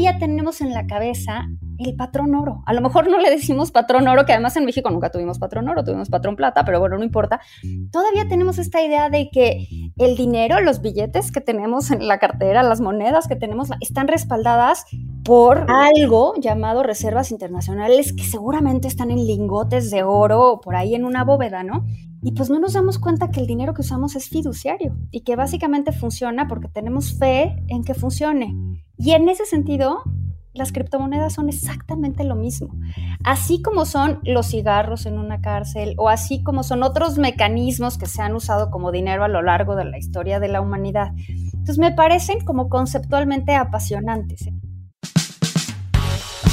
todavía tenemos en la cabeza el patrón oro. A lo mejor no le decimos patrón oro, que además en México nunca tuvimos patrón oro, tuvimos patrón plata, pero bueno, no importa. Todavía tenemos esta idea de que el dinero, los billetes que tenemos en la cartera, las monedas que tenemos, están respaldadas por algo llamado reservas internacionales que seguramente están en lingotes de oro o por ahí en una bóveda, ¿no? Y pues no nos damos cuenta que el dinero que usamos es fiduciario y que básicamente funciona porque tenemos fe en que funcione. Y en ese sentido, las criptomonedas son exactamente lo mismo. Así como son los cigarros en una cárcel o así como son otros mecanismos que se han usado como dinero a lo largo de la historia de la humanidad. Entonces me parecen como conceptualmente apasionantes.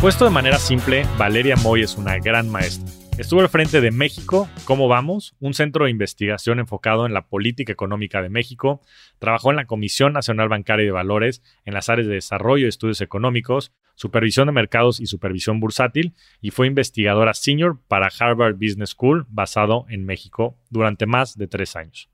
Puesto de manera simple, Valeria Moy es una gran maestra. Estuvo al frente de México, ¿Cómo vamos? Un centro de investigación enfocado en la política económica de México. Trabajó en la Comisión Nacional Bancaria de Valores, en las áreas de desarrollo y estudios económicos, supervisión de mercados y supervisión bursátil, y fue investigadora senior para Harvard Business School, basado en México, durante más de tres años.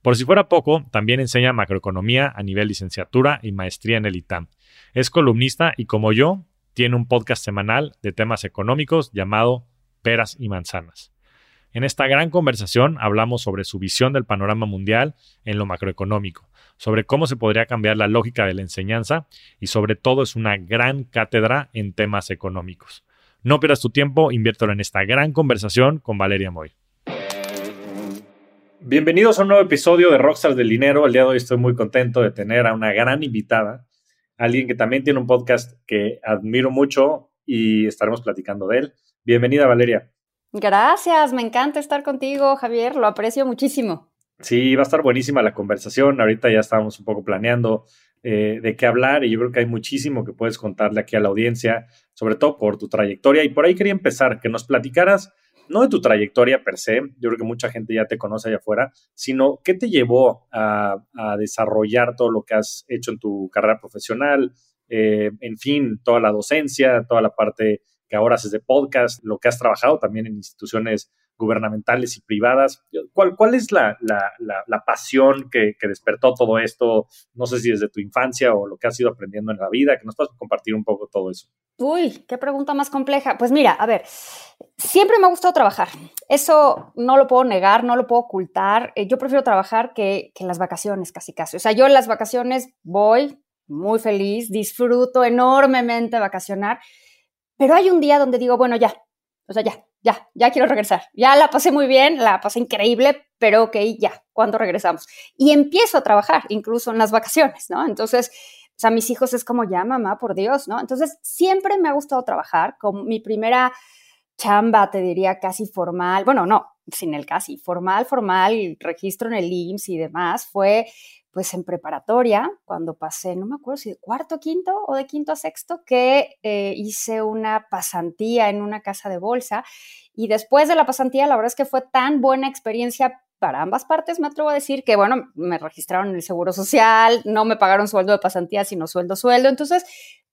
Por si fuera poco, también enseña macroeconomía a nivel licenciatura y maestría en el ITAM. Es columnista y como yo, tiene un podcast semanal de temas económicos llamado Peras y Manzanas. En esta gran conversación hablamos sobre su visión del panorama mundial en lo macroeconómico, sobre cómo se podría cambiar la lógica de la enseñanza y sobre todo es una gran cátedra en temas económicos. No pierdas tu tiempo, inviértelo en esta gran conversación con Valeria Moy. Bienvenidos a un nuevo episodio de Rockstars del Dinero. El día de hoy estoy muy contento de tener a una gran invitada alguien que también tiene un podcast que admiro mucho y estaremos platicando de él. Bienvenida, Valeria. Gracias, me encanta estar contigo, Javier, lo aprecio muchísimo. Sí, va a estar buenísima la conversación. Ahorita ya estábamos un poco planeando eh, de qué hablar y yo creo que hay muchísimo que puedes contarle aquí a la audiencia, sobre todo por tu trayectoria. Y por ahí quería empezar, que nos platicaras no de tu trayectoria per se, yo creo que mucha gente ya te conoce allá afuera, sino qué te llevó a, desarrollar todo lo que has hecho en tu carrera profesional, eh, en fin, toda la docencia, toda la parte que ahora haces de podcast, lo que has trabajado también en instituciones gubernamentales y privadas. ¿Cuál, es la, pasión que, despertó todo esto? No sé si desde tu infancia o lo que has ido aprendiendo en la vida, que nos puedas compartir un poco todo eso. Uy, qué pregunta más compleja. Pues mira, a ver, siempre me ha gustado trabajar. Eso no lo puedo negar, no lo puedo ocultar. Eh, yo prefiero trabajar que, que las vacaciones, casi casi. O sea, yo en las vacaciones voy muy feliz, disfruto enormemente vacacionar, pero hay un día donde digo, bueno, ya, o sea, ya, ya, ya quiero regresar. Ya la pasé muy bien, la pasé increíble, pero ok, ya, ¿cuándo regresamos? Y empiezo a trabajar, incluso en las vacaciones, ¿no? Entonces, o sea, mis hijos es como, ya, mamá, por Dios, ¿no? Entonces, siempre me ha gustado trabajar. Con mi primera chamba, te diría, casi formal, bueno, no, sin el casi, formal, formal, registro en el IMSS y demás, fue pues en preparatoria, cuando pasé, no me acuerdo si de cuarto, quinto o de quinto a sexto, que eh, hice una pasantía en una casa de bolsa. Y después de la pasantía, la verdad es que fue tan buena experiencia para ambas partes, me atrevo a decir que, bueno, me registraron en el Seguro Social, no me pagaron sueldo de pasantía, sino sueldo, sueldo. Entonces,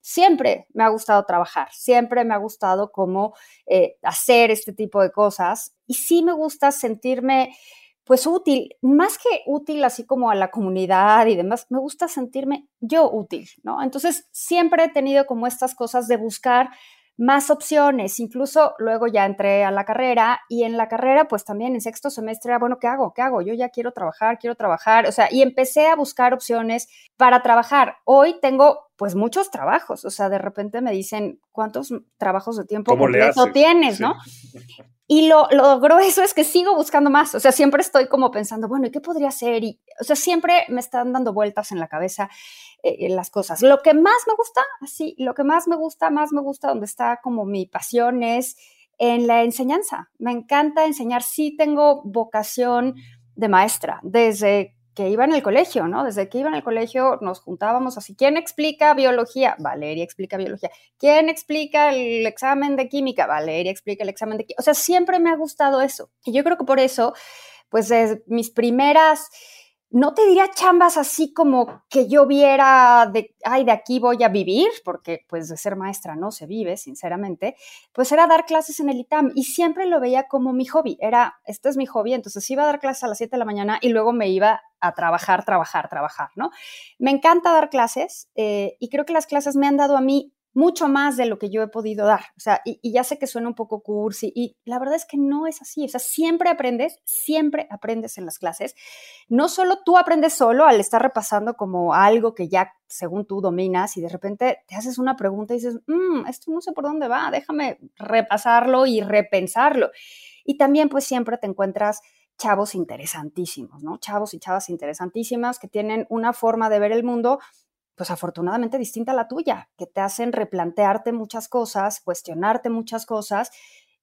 siempre me ha gustado trabajar, siempre me ha gustado cómo eh, hacer este tipo de cosas. Y sí me gusta sentirme pues útil, más que útil así como a la comunidad y demás, me gusta sentirme yo útil, ¿no? Entonces, siempre he tenido como estas cosas de buscar más opciones, incluso luego ya entré a la carrera y en la carrera pues también en sexto semestre bueno, ¿qué hago? ¿Qué hago? Yo ya quiero trabajar, quiero trabajar, o sea, y empecé a buscar opciones para trabajar. Hoy tengo pues muchos trabajos, o sea, de repente me dicen, ¿cuántos trabajos de tiempo completo tienes, no? Y lo, lo, grueso es que sigo buscando más, o sea, siempre estoy como pensando, bueno, ¿y qué podría hacer? Y, o sea, siempre me están dando vueltas en la cabeza eh, las cosas. Lo que más me gusta, así, lo que más me gusta, más me gusta, donde está como mi pasión es en la enseñanza. Me encanta enseñar, sí tengo vocación de maestra, desde que iba en el colegio, ¿no? Desde que iba en el colegio nos juntábamos así. ¿Quién explica biología? Valeria explica biología. ¿Quién explica el examen de química? Valeria explica el examen de química. O sea, siempre me ha gustado eso. Y yo creo que por eso, pues mis primeras no te diría chambas así como que yo viera de, ay, de aquí voy a vivir, porque pues de ser maestra no se vive, sinceramente, pues era dar clases en el ITAM y siempre lo veía como mi hobby, era, este es mi hobby, entonces iba a dar clases a las 7 de la mañana y luego me iba a trabajar, trabajar, trabajar, ¿no? Me encanta dar clases eh, y creo que las clases me han dado a mí mucho más de lo que yo he podido dar. O sea, y, ya sé que suena un poco cursi y la verdad es que no es así. O sea, siempre aprendes, siempre aprendes en las clases. No solo tú aprendes solo al estar repasando como algo que ya según tú dominas y de repente te haces una pregunta y dices, mmm, esto no sé por dónde va, déjame repasarlo y repensarlo. Y también pues siempre te encuentras chavos interesantísimos, ¿no? Chavos y chavas interesantísimas que tienen una forma de ver el mundo pues afortunadamente distinta a la tuya, que te hacen replantearte muchas cosas, cuestionarte muchas cosas,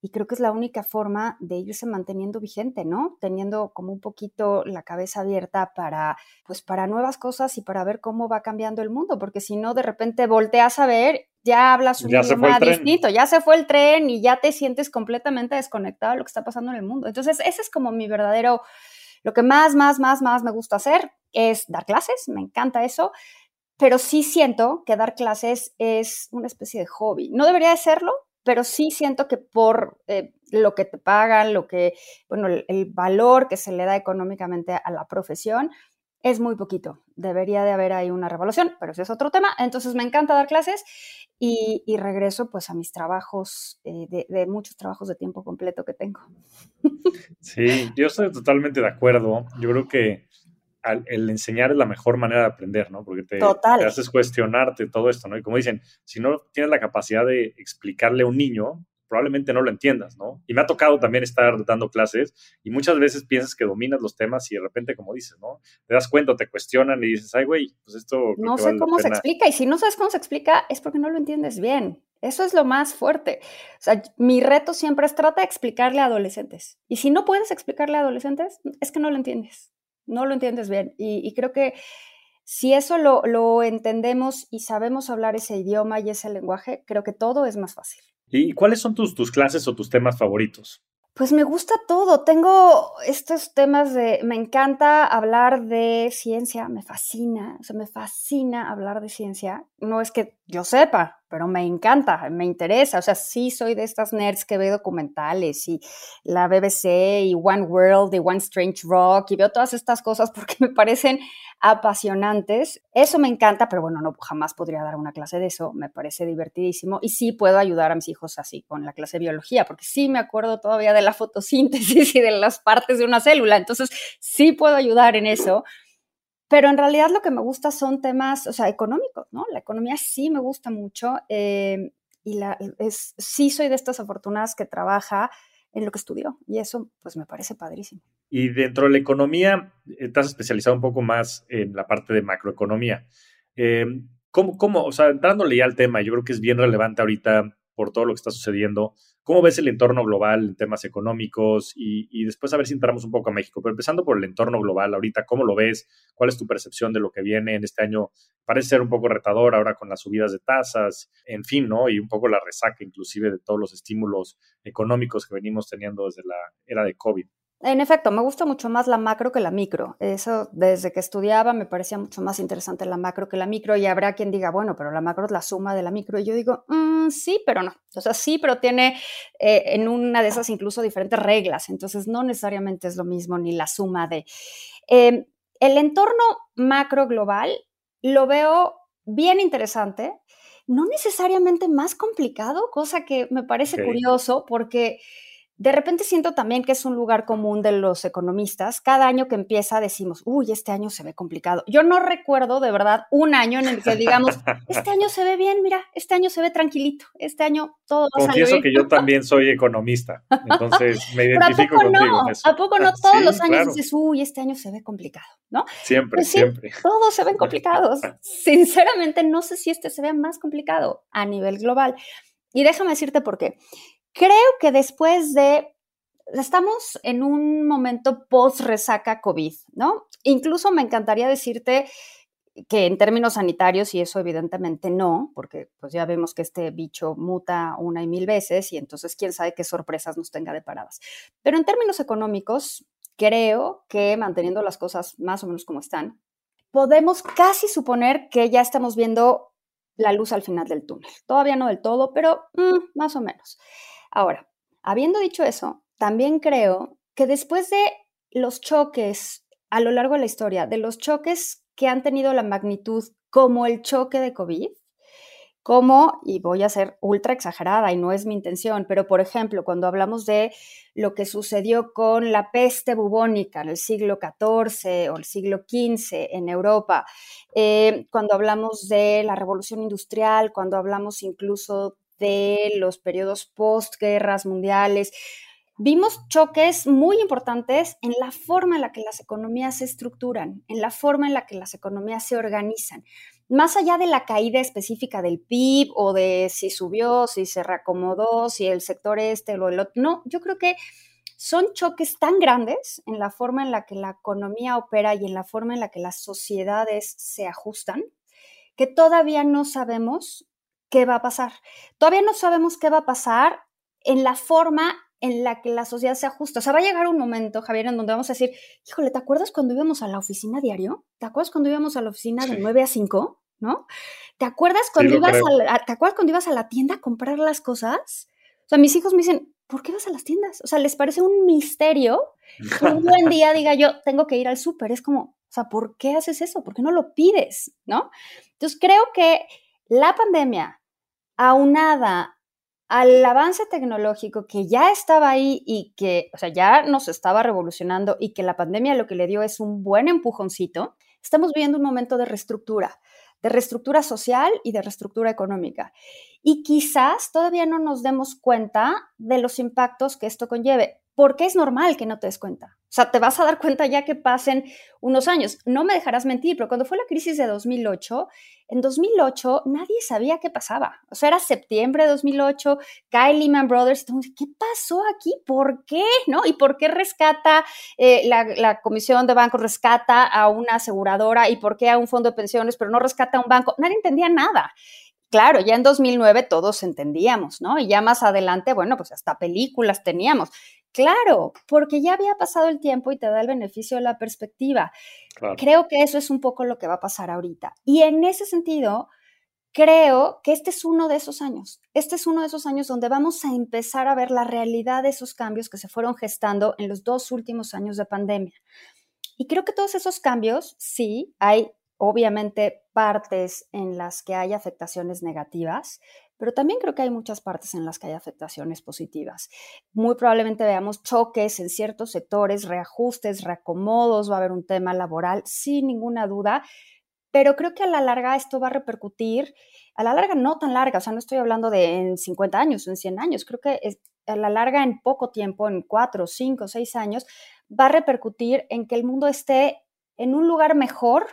y creo que es la única forma de irse manteniendo vigente, ¿no? Teniendo como un poquito la cabeza abierta para, pues para nuevas cosas y para ver cómo va cambiando el mundo, porque si no, de repente volteas a ver, ya hablas un idioma distinto, ya se fue el tren y ya te sientes completamente desconectado de lo que está pasando en el mundo. Entonces, ese es como mi verdadero, lo que más, más, más, más me gusta hacer es dar clases, me encanta eso, pero sí siento que dar clases es una especie de hobby. No debería de serlo, pero sí siento que por eh, lo que te pagan, lo que, bueno, el, valor que se le da económicamente a la profesión es muy poquito. Debería de haber ahí una revolución, pero ese es otro tema. Entonces me encanta dar clases y, regreso pues a mis trabajos, eh, de, de, muchos trabajos de tiempo completo que tengo. Sí, yo estoy totalmente de acuerdo. Yo creo que el enseñar es la mejor manera de aprender, ¿no? Porque te, haces cuestionarte todo esto, ¿no? Y como dicen, si no tienes la capacidad de explicarle a un niño, probablemente no lo entiendas, ¿no? Y me ha tocado también estar dando clases y muchas veces piensas que dominas los temas y de repente, como dices, ¿no? Te das cuenta, te cuestionan y dices, ay, güey, pues esto... No sé cómo se explica y si no sabes cómo se explica es porque no lo entiendes bien. Eso es lo más fuerte. O sea, mi reto siempre es trata de explicarle a adolescentes. Y si no puedes explicarle a adolescentes, es que no lo entiendes no lo entiendes bien. Y, creo que si eso lo, entendemos y sabemos hablar ese idioma y ese lenguaje, creo que todo es más fácil. ¿Y cuáles son tus, tus clases o tus temas favoritos? Pues me gusta todo. Tengo estos temas de, me encanta hablar de ciencia, me fascina, o sea, me fascina hablar de ciencia. No es que yo sepa, pero me encanta, me interesa. O sea, sí soy de estas nerds que ve documentales y la BBC y One World y One Strange Rock y veo todas estas cosas porque me parecen apasionantes. Eso me encanta, pero bueno, no jamás podría dar una clase de eso. Me parece divertidísimo y sí puedo ayudar a mis hijos así con la clase de biología, porque sí me acuerdo todavía de la fotosíntesis y de las partes de una célula. Entonces, sí puedo ayudar en eso. Pero en realidad lo que me gusta son temas, o sea, económicos, ¿no? La economía sí me gusta mucho eh, y la, es, sí soy de estas afortunadas que trabaja en lo que estudió y eso pues me parece padrísimo. Y dentro de la economía, estás especializado un poco más en la parte de macroeconomía. Eh, ¿cómo, ¿Cómo, o sea, dándole ya al tema, yo creo que es bien relevante ahorita por todo lo que está sucediendo. ¿Cómo ves el entorno global en temas económicos? Y, después a ver si entramos un poco a México. Pero empezando por el entorno global, ahorita, ¿cómo lo ves? ¿Cuál es tu percepción de lo que viene en este año? Parece ser un poco retador ahora con las subidas de tasas, en fin, ¿no? Y un poco la resaca inclusive de todos los estímulos económicos que venimos teniendo desde la era de COVID. En efecto, me gusta mucho más la macro que la micro. Eso desde que estudiaba me parecía mucho más interesante la macro que la micro y habrá quien diga, bueno, pero la macro es la suma de la micro. Y yo digo, mm, sí, pero no. O sea, sí, pero tiene eh, en una de esas incluso diferentes reglas. Entonces, no necesariamente es lo mismo ni la suma de... Em, el entorno macro global lo veo bien interesante, no necesariamente más complicado, cosa que me parece curioso porque de repente siento también que es un lugar común de los economistas. Cada año que empieza decimos, uy, este año se ve complicado. Yo no recuerdo de verdad un año en el que digamos, este año se ve bien, mira, este año se ve tranquilito, este año todo va Confieso que yo también soy economista, entonces me identifico ¿a contigo no? ¿A poco no todos los años dices, uy, este año se ve complicado, ¿no? Siempre, pues siempre. Todos se ven complicados. Sinceramente, no sé si este se vea más complicado a nivel global. Y déjame decirte por qué. Creo que después de estamos en un momento post-resaca COVID, ¿no? Incluso me encantaría decirte que en términos sanitarios, y eso evidentemente no, porque pues ya vemos que este bicho muta una y mil veces y entonces quién sabe qué sorpresas nos tenga deparadas. Pero en términos económicos, creo que manteniendo las cosas más o menos como están, podemos casi suponer que ya estamos viendo la luz al final del túnel. Todavía no del todo, pero mm, más o menos. Ahora, habiendo dicho eso, también creo que después de los choques a lo largo de la historia, de los choques que han tenido la magnitud como el choque de COVID, como, y voy a ser ultra exagerada y no es mi intención, pero por ejemplo, cuando hablamos de lo que sucedió con la peste bubónica en el siglo XIV o el siglo XV en Europa, eh, cuando hablamos de la revolución industrial, cuando hablamos incluso de los periodos postguerras mundiales, vimos choques muy importantes en la forma en la que las economías se estructuran, en la forma en la que las economías se organizan. Más allá de la caída específica del PIB o de si subió, si se reacomodó, si el sector este o el otro, no, yo creo que son choques tan grandes en la forma en la que la economía opera y en la forma en la que las sociedades se ajustan, que todavía no sabemos qué va a pasar. Todavía no sabemos qué va a pasar en la forma en la que la sociedad se ajusta. O sea, va a llegar un momento, Javier, en donde vamos a decir, híjole, ¿te acuerdas cuando íbamos a la oficina diario? ¿Te acuerdas cuando íbamos a la oficina de 9 a 5? ¿No? ¿Te acuerdas cuando ibas a la, ¿te acuerdas cuando ibas a la tienda a comprar las cosas? O sea, mis hijos me dicen, ¿por qué vas a las tiendas? O sea, les parece un misterio que un buen día diga yo, tengo que ir al súper. Es como, o sea, ¿por qué haces eso? ¿Por qué no lo pides? ¿No? Entonces, creo que la pandemia, aunada al avance tecnológico que ya estaba ahí y que, o sea, ya nos estaba revolucionando y que la pandemia lo que le dio es un buen empujoncito, estamos viviendo un momento de reestructura, de reestructura social y de reestructura económica. Y quizás todavía no nos demos cuenta de los impactos que esto conlleve porque es normal que no te des cuenta. O sea, te vas a dar cuenta ya que pasen unos años. No me dejarás mentir, pero cuando fue la crisis de 2008, en 2008 nadie sabía qué pasaba. O sea, era septiembre de 2008, cae Lehman Brothers, ¿qué pasó aquí? ¿Por qué? ¿No? ¿Y por qué rescata eh, la, la, Comisión de Bancos, rescata a una aseguradora y por qué a un fondo de pensiones, pero no rescata a un banco? Nadie entendía nada. Claro, ya en 2009 todos entendíamos, ¿no? Y ya más adelante, bueno, pues hasta películas teníamos. Claro, porque ya había pasado el tiempo y te da el beneficio de la perspectiva. Creo que eso es un poco lo que va a pasar ahorita. Y en ese sentido, creo que este es uno de esos años. Este es uno de esos años donde vamos a empezar a ver la realidad de esos cambios que se fueron gestando en los dos últimos años de pandemia. Y creo que todos esos cambios, sí, hay obviamente partes en las que hay afectaciones negativas, pero también creo que hay muchas partes en las que hay afectaciones positivas. Muy probablemente veamos choques en ciertos sectores, reajustes, reacomodos, va a haber un tema laboral, sin ninguna duda, pero creo que a la larga esto va a repercutir, a la larga no tan larga, o sea, no estoy hablando de en 50 años o en 100 años, creo que a la larga en poco tiempo, en 4, 5, 6 años, va a repercutir en que el mundo esté en un lugar mejor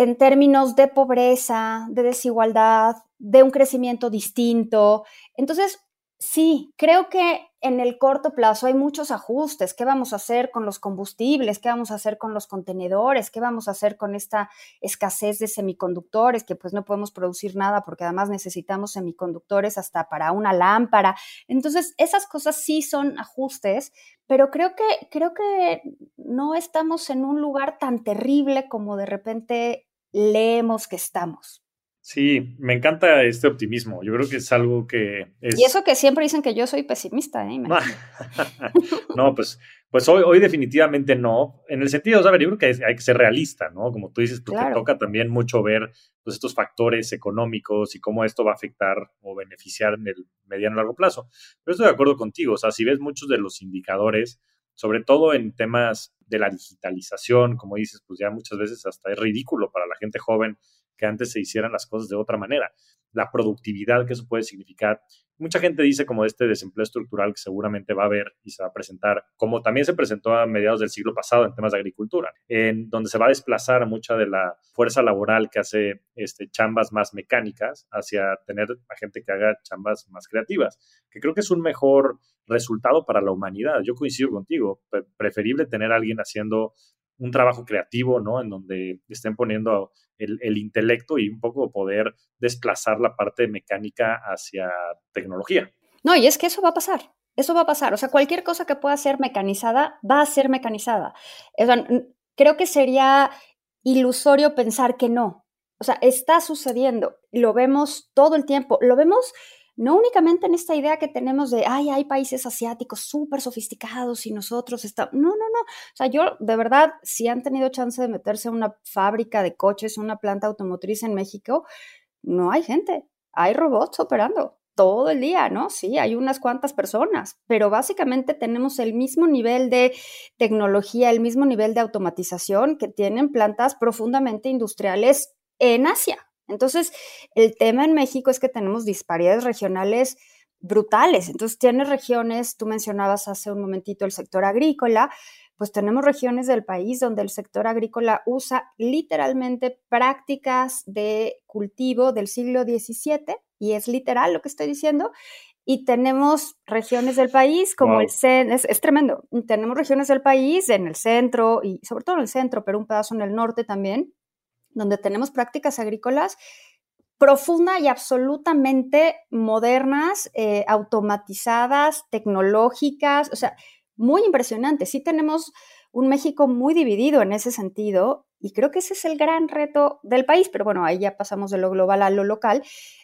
en términos de pobreza, de desigualdad, de un crecimiento distinto. Entonces, sí, creo que en el corto plazo hay muchos ajustes. ¿Qué vamos a hacer con los combustibles? ¿Qué vamos a hacer con los contenedores? ¿Qué vamos a hacer con esta escasez de semiconductores? Que pues no podemos producir nada porque además necesitamos semiconductores hasta para una lámpara. Entonces, esas cosas sí son ajustes, pero creo que, creo que no estamos en un lugar tan terrible como de repente leemos que estamos. Sí, me encanta este optimismo. Yo creo que es algo que es... Y eso que siempre dicen que yo soy pesimista, ¿eh? no, pues, pues hoy, hoy definitivamente no. En el sentido, ¿sabes? Yo creo que hay, que ser realista, ¿no? Como tú dices, porque toca también mucho ver pues, estos factores económicos y cómo esto va a afectar o beneficiar en el mediano y largo plazo. Pero estoy de acuerdo contigo. O sea, si ves muchos de los indicadores, sobre todo en temas de la digitalización, como dices, pues ya muchas veces hasta es ridículo para la gente joven que antes se hicieran las cosas de otra manera. La productividad que eso puede significar mucha gente dice como este desempleo estructural que seguramente va a haber y se va a presentar, como también se presentó a mediados del siglo pasado en temas de agricultura, en donde se va a desplazar mucha de la fuerza laboral que hace este, chambas más mecánicas hacia tener a gente que haga chambas más creativas, que creo que es un mejor resultado para la humanidad. Yo coincido contigo, preferible tener a alguien haciendo un trabajo creativo, ¿no? En donde estén poniendo el, intelecto y un poco poder desplazar la parte mecánica hacia tecnología. No, y es que eso va a pasar. Eso va a pasar. O sea, cualquier cosa que pueda ser mecanizada va a ser mecanizada. creo que sería ilusorio pensar que no. O sea, está sucediendo. Lo vemos todo el tiempo. Lo vemos no únicamente en esta idea que tenemos de, ay, hay países asiáticos súper sofisticados y nosotros estamos, no, no, no, o sea, yo de verdad, si han tenido chance de meterse a una fábrica de coches, una planta automotriz en México, no hay gente, hay robots operando todo el día, ¿no? Sí, hay unas cuantas personas, pero básicamente tenemos el mismo nivel de tecnología, el mismo nivel de automatización que tienen plantas profundamente industriales en Asia, entonces, el tema en México es que tenemos disparidades regionales brutales. Entonces, tienes regiones, tú mencionabas hace un momentito el sector agrícola, pues tenemos regiones del país donde el sector agrícola usa literalmente prácticas de cultivo del siglo XVII, y es literal lo que estoy diciendo, y tenemos regiones del país como el centro, es, es, tremendo, tenemos regiones del país en el centro y sobre todo en el centro, pero un pedazo en el norte también, donde tenemos prácticas agrícolas profunda y absolutamente modernas, eh, automatizadas, tecnológicas, o sea, muy impresionante. Sí tenemos un México muy dividido en ese sentido y creo que ese es el gran reto del país, pero bueno, ahí ya pasamos de lo global a lo local,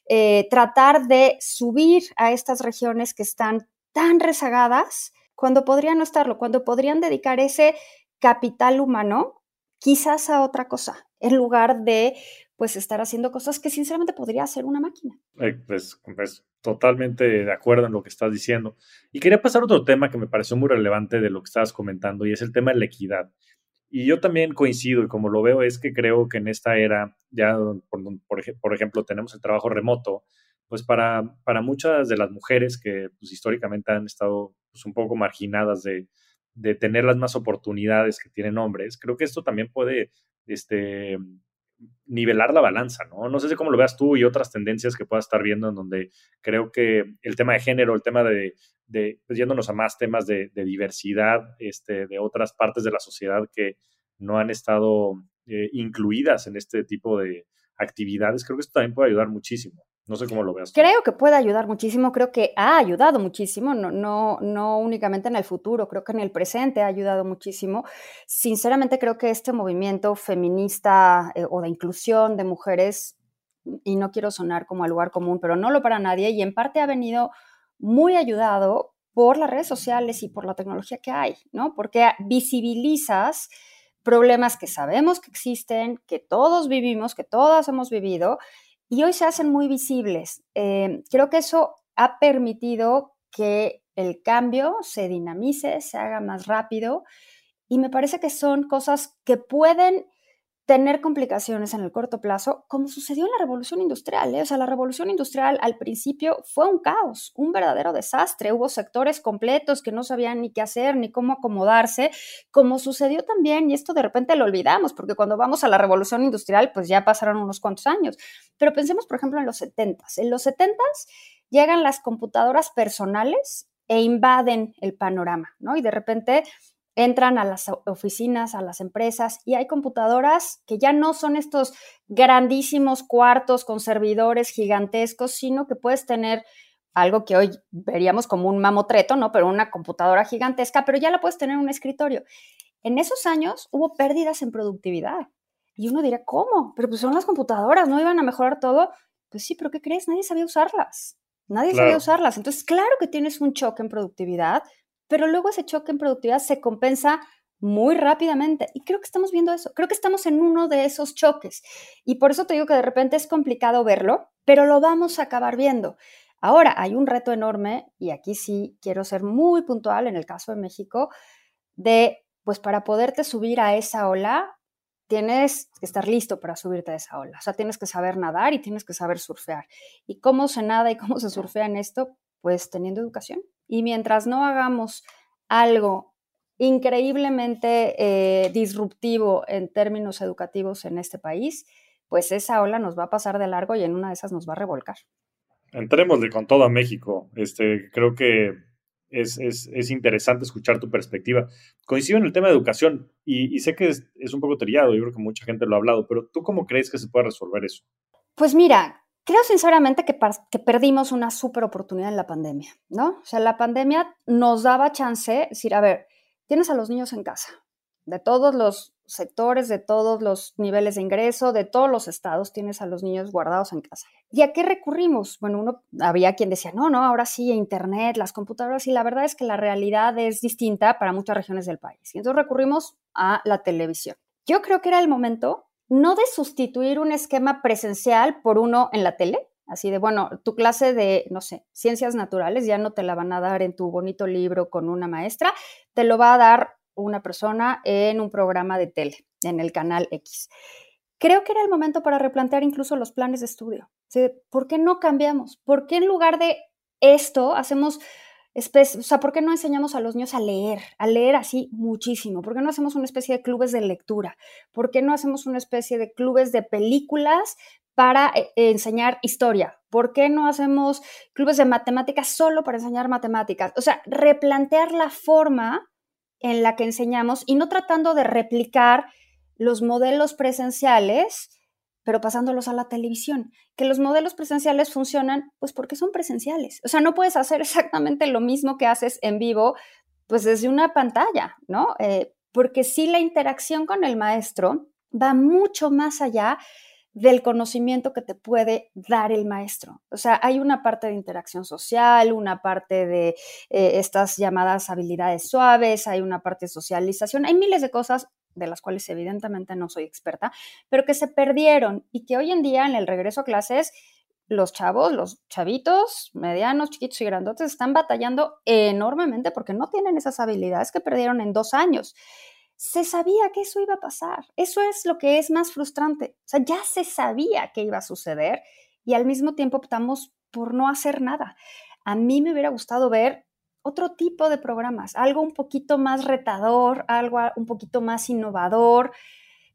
eh, tratar de subir a estas regiones que están tan rezagadas cuando podrían no estarlo, cuando podrían dedicar ese capital humano quizás a otra cosa, en lugar de pues estar haciendo cosas que sinceramente podría hacer una máquina. Eh, pues, pues, totalmente de acuerdo en lo que estás diciendo. Y quería pasar a otro tema que me pareció muy relevante de lo que estabas comentando y es el tema de la equidad. Y yo también coincido y como lo veo es que creo que en esta era, ya por, ejemplo tenemos el trabajo remoto, pues para, para muchas de las mujeres que pues, históricamente han estado pues, un poco marginadas de, de tener las más oportunidades que tienen hombres, creo que esto también puede este, nivelar la balanza, ¿no? No sé si cómo lo veas tú y otras tendencias que puedas estar viendo en donde creo que el tema de género, el tema de, de pues yéndonos a más temas de, diversidad, este, de otras partes de la sociedad que no han estado eh, incluidas en este tipo de actividades, creo que esto también puede ayudar muchísimo. No sé cómo lo veas. Creo que puede ayudar muchísimo, creo que ha ayudado muchísimo, no, no, no únicamente en el futuro, creo que en el presente ha ayudado muchísimo. Sinceramente creo que este movimiento feminista eh, o de inclusión de mujeres, y no quiero sonar como al lugar común, pero no lo para nadie, y en parte ha venido muy ayudado por las redes sociales y por la tecnología que hay, ¿no? Porque visibilizas problemas que sabemos que existen, que todos vivimos, que todas hemos vivido, y hoy se hacen muy visibles. Eh, creo que eso ha permitido que el cambio se dinamice, se haga más rápido y me parece que son cosas que pueden tener complicaciones en el corto plazo, como sucedió en la revolución industrial. ¿eh? O sea, la revolución industrial al principio fue un caos, un verdadero desastre. Hubo sectores completos que no sabían ni qué hacer, ni cómo acomodarse, como sucedió también, y esto de repente lo olvidamos, porque cuando vamos a la revolución industrial, pues ya pasaron unos cuantos años. Pero pensemos, por ejemplo, en los 70 En los 70 llegan las computadoras personales e invaden el panorama, ¿no? Y de repente entran a las oficinas, a las empresas y hay computadoras que ya no son estos grandísimos cuartos con servidores gigantescos, sino que puedes tener algo que hoy veríamos como un mamotreto, ¿no? Pero una computadora gigantesca, pero ya la puedes tener en un escritorio. En esos años hubo pérdidas en productividad. Y uno dirá, ¿cómo? Pero pues son las computadoras, ¿no iban a mejorar todo? Pues sí, pero ¿qué crees? Nadie sabía usarlas. Nadie sabía usarlas. Entonces, claro que tienes un choque en productividad, pero luego ese choque en productividad se compensa muy rápidamente. Y creo que estamos viendo eso. Creo que estamos en uno de esos choques. Y por eso te digo que de repente es complicado verlo, pero lo vamos a acabar viendo. Ahora, hay un reto enorme, y aquí sí quiero ser muy puntual en el caso de México, de, pues para poderte subir a esa ola, tienes que estar listo para subirte a esa ola. O sea, tienes que saber nadar y tienes que saber surfear. ¿Y cómo se nada y cómo se surfea en esto? Pues teniendo educación. Y mientras no hagamos algo increíblemente eh, disruptivo en términos educativos en este país, pues esa ola nos va a pasar de largo y en una de esas nos va a revolcar. Entrémosle con todo a México. Este, creo que es, interesante escuchar tu perspectiva. Coincido en el tema de educación y, sé que es, un poco trillado, yo creo que mucha gente lo ha hablado, pero ¿tú cómo crees que se puede resolver eso? Pues mira, creo sinceramente que, que perdimos una súper oportunidad en la pandemia, ¿no? O sea, la pandemia nos daba chance, decir, a ver, tienes a los niños en casa, de todos los sectores, de todos los niveles de ingreso, de todos los estados, tienes a los niños guardados en casa. ¿Y a qué recurrimos? Bueno, uno había quien decía, no, no, ahora sí, internet, las computadoras, y la verdad es que la realidad es distinta para muchas regiones del país. Y entonces recurrimos a la televisión. Yo creo que era el momento no de sustituir un esquema presencial por uno en la tele, así de, bueno, tu clase de, no sé, ciencias naturales ya no te la van a dar en tu bonito libro con una maestra, te lo va a dar una persona en un programa de tele, en el canal X. Creo que era el momento para replantear incluso los planes de estudio. ¿Por qué no cambiamos? ¿Por qué en lugar de esto hacemos o sea, ¿por qué no enseñamos a los niños a leer? A leer así muchísimo. ¿Por qué no hacemos una especie de clubes de lectura? ¿Por qué no hacemos una especie de clubes de películas para eh, enseñar historia? ¿Por qué no hacemos clubes de matemáticas solo para enseñar matemáticas? O sea, replantear la forma en la que enseñamos y no tratando de replicar los modelos presenciales, pero pasándolos a la televisión. Que los modelos presenciales funcionan, pues porque son presenciales. O sea, no puedes hacer exactamente lo mismo que haces en vivo, pues desde una pantalla, ¿no? Eh, porque sí la interacción con el maestro va mucho más allá del conocimiento que te puede dar el maestro. O sea, hay una parte de interacción social, una parte de eh, estas llamadas habilidades suaves, hay una parte de socialización, hay miles de cosas de las cuales evidentemente no soy experta, pero que se perdieron y que hoy en día en el regreso a clases los chavos, los chavitos, medianos, chiquitos y grandotes están batallando enormemente porque no tienen esas habilidades que perdieron en dos años se sabía que eso iba a pasar. Eso es lo que es más frustrante. O sea, ya se sabía que iba a suceder y al mismo tiempo optamos por no hacer nada. A mí me hubiera gustado ver otro tipo de programas, algo un poquito más retador, algo un poquito más innovador.